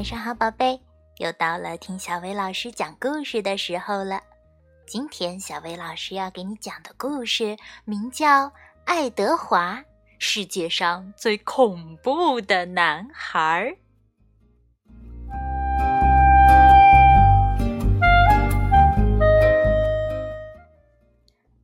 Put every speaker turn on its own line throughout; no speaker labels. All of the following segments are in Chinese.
晚上好，宝贝，又到了听小薇老师讲故事的时候了。今天小薇老师要给你讲的故事名叫《爱德华，世界上最恐怖的男孩》。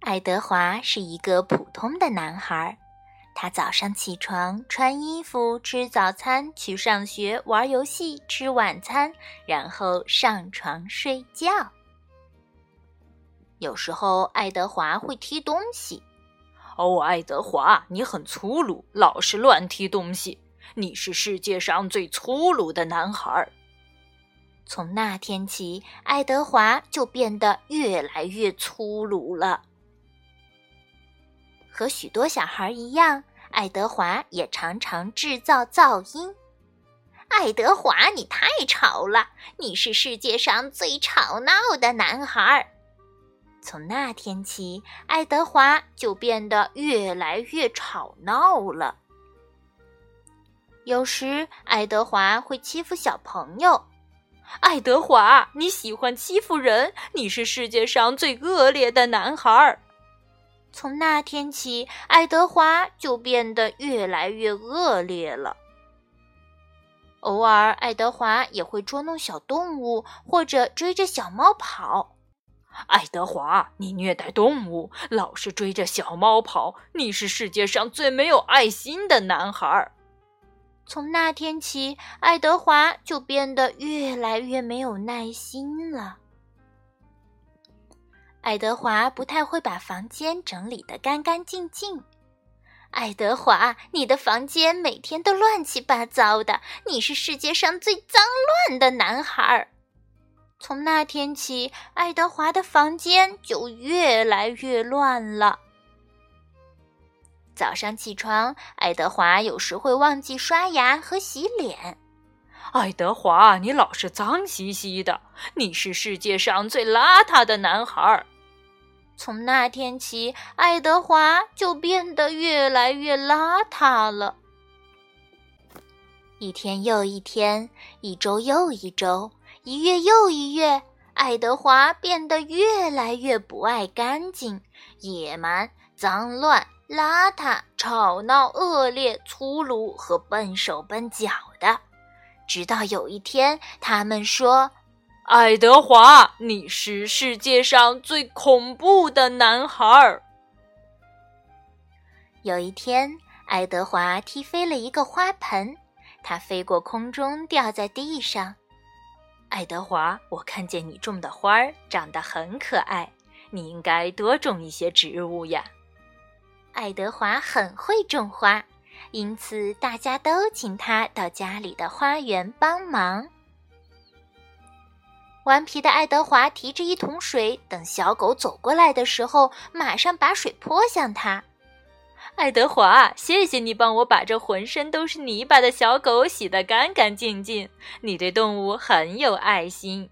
爱德华是一个普通的男孩。他早上起床，穿衣服，吃早餐，去上学，玩游戏，吃晚餐，然后上床睡觉。有时候，爱德华会踢东西。
哦，爱德华，你很粗鲁，老是乱踢东西。你是世界上最粗鲁的男孩。
从那天起，爱德华就变得越来越粗鲁了。和许多小孩一样，爱德华也常常制造噪音。爱德华，你太吵了！你是世界上最吵闹的男孩。从那天起，爱德华就变得越来越吵闹了。有时，爱德华会欺负小朋友。
爱德华，你喜欢欺负人！你是世界上最恶劣的男孩。
从那天起，爱德华就变得越来越恶劣了。偶尔，爱德华也会捉弄小动物，或者追着小猫跑。
爱德华，你虐待动物，老是追着小猫跑，你是世界上最没有爱心的男孩。
从那天起，爱德华就变得越来越没有耐心了。爱德华不太会把房间整理得干干净净。爱德华，你的房间每天都乱七八糟的，你是世界上最脏乱的男孩。从那天起，爱德华的房间就越来越乱了。早上起床，爱德华有时会忘记刷牙和洗脸。
爱德华，你老是脏兮兮的，你是世界上最邋遢的男孩。
从那天起，爱德华就变得越来越邋遢了。一天又一天，一周又一周，一月又一月，爱德华变得越来越不爱干净、野蛮、脏乱、邋遢、吵闹、恶劣、粗鲁和笨手笨脚的。直到有一天，他们说。
爱德华，你是世界上最恐怖的男孩。
有一天，爱德华踢飞了一个花盆，它飞过空中，掉在地上。
爱德华，我看见你种的花儿长得很可爱，你应该多种一些植物呀。
爱德华很会种花，因此大家都请他到家里的花园帮忙。顽皮的爱德华提着一桶水，等小狗走过来的时候，马上把水泼向他。
爱德华，谢谢你帮我把这浑身都是泥巴的小狗洗得干干净净。你对动物很有爱心。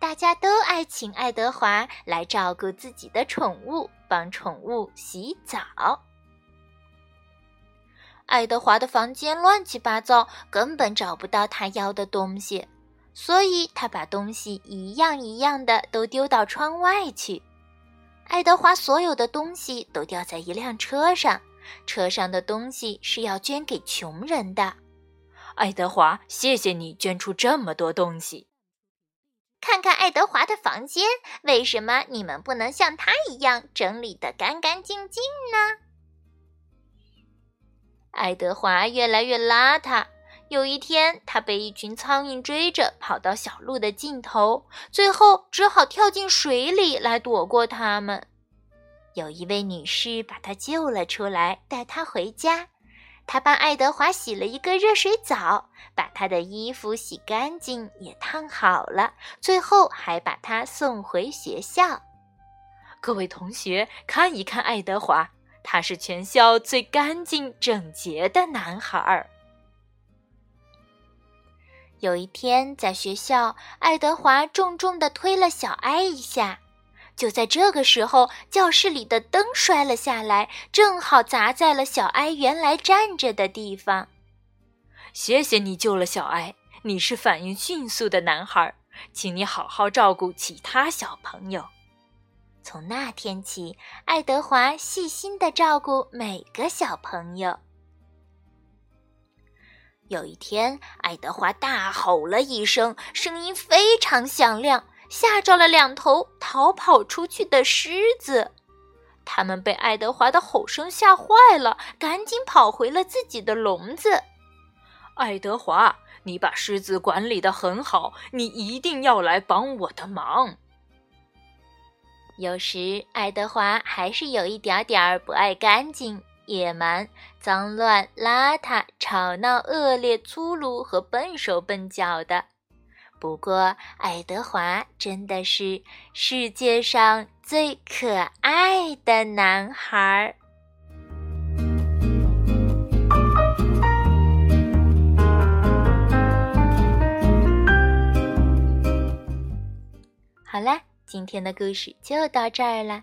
大家都爱请爱德华来照顾自己的宠物，帮宠物洗澡。爱德华的房间乱七八糟，根本找不到他要的东西。所以他把东西一样一样的都丢到窗外去。爱德华所有的东西都掉在一辆车上，车上的东西是要捐给穷人的。
爱德华，谢谢你捐出这么多东西。
看看爱德华的房间，为什么你们不能像他一样整理得干干净净呢？爱德华越来越邋遢。有一天，他被一群苍蝇追着，跑到小路的尽头，最后只好跳进水里来躲过他们。有一位女士把他救了出来，带他回家。她帮爱德华洗了一个热水澡，把他的衣服洗干净，也烫好了，最后还把他送回学校。
各位同学，看一看爱德华，他是全校最干净整洁的男孩儿。
有一天，在学校，爱德华重重地推了小埃一下。就在这个时候，教室里的灯摔了下来，正好砸在了小埃原来站着的地方。
谢谢你救了小埃，你是反应迅速的男孩，请你好好照顾其他小朋友。
从那天起，爱德华细心的照顾每个小朋友。有一天，爱德华大吼了一声，声音非常响亮，吓着了两头逃跑出去的狮子。他们被爱德华的吼声吓坏了，赶紧跑回了自己的笼子。
爱德华，你把狮子管理的很好，你一定要来帮我的忙。
有时，爱德华还是有一点点儿不爱干净、野蛮、脏乱、邋遢、吵闹、恶劣、粗鲁和笨手笨脚的。不过，爱德华真的是世界上最可爱的男孩儿。好啦。今天的故事就到这儿了。